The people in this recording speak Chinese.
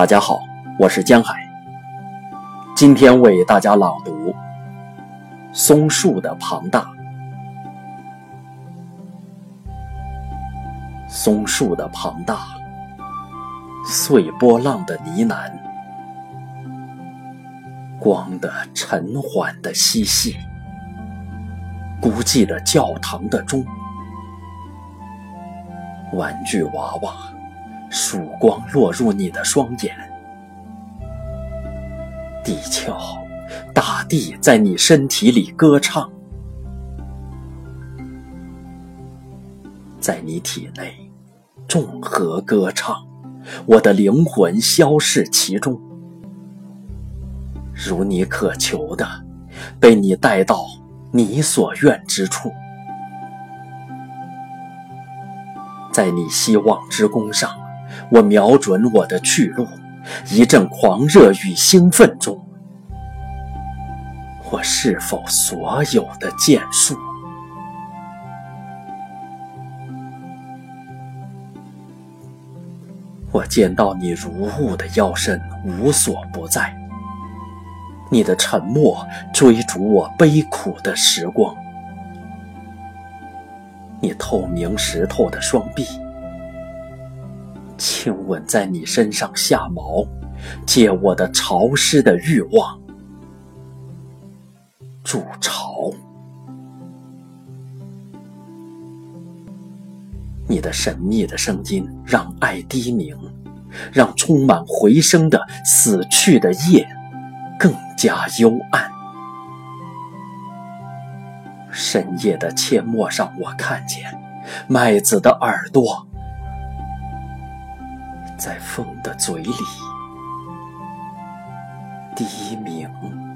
大家好，我是江海。今天为大家朗读《松树的庞大》。松树的庞大，碎波浪的呢喃，光的沉缓的嬉戏，孤寂的教堂的钟，玩具娃娃。曙光落入你的双眼，地壳、大地在你身体里歌唱，在你体内众河歌唱，我的灵魂消逝其中，如你渴求的，被你带到你所愿之处，在你希望之弓上。我瞄准我的去路，一阵狂热与兴奋中，我是否所有的剑术？我见到你如雾的腰身无所不在，你的沉默追逐我悲苦的时光，你透明石头的双臂。亲吻在你身上下毛，借我的潮湿的欲望筑巢。你的神秘的声音让爱低鸣，让充满回声的死去的夜更加幽暗。深夜的阡陌上，我看见麦子的耳朵。在风的嘴里第一名。